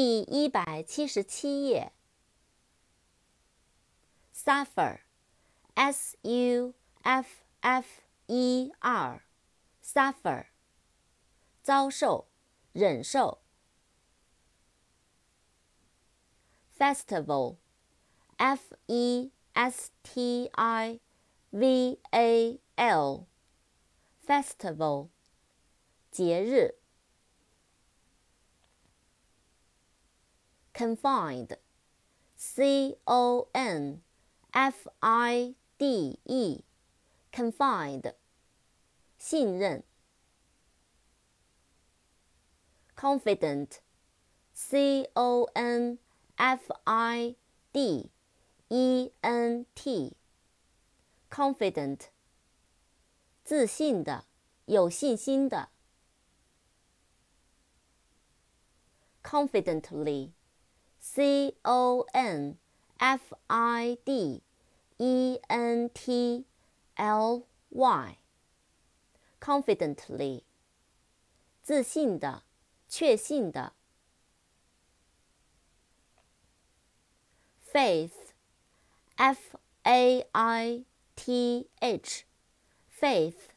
第一百七十七页。suffer，s u f f e r，suffer，遭受，忍受。festival，f e s t i v a l，festival，节日。confined, C O N F I D E, confined, 信任。confident, C O N F I D E N T, confident, 自信的，有信心的。confidently C O N F I D E N T L Y，confidently，自信的，确信的。Faith，F A I T H，faith，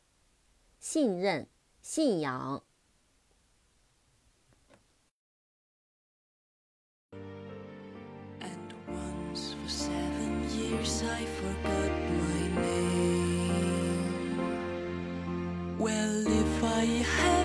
信任，信仰。I forgot my name. Well, if I will.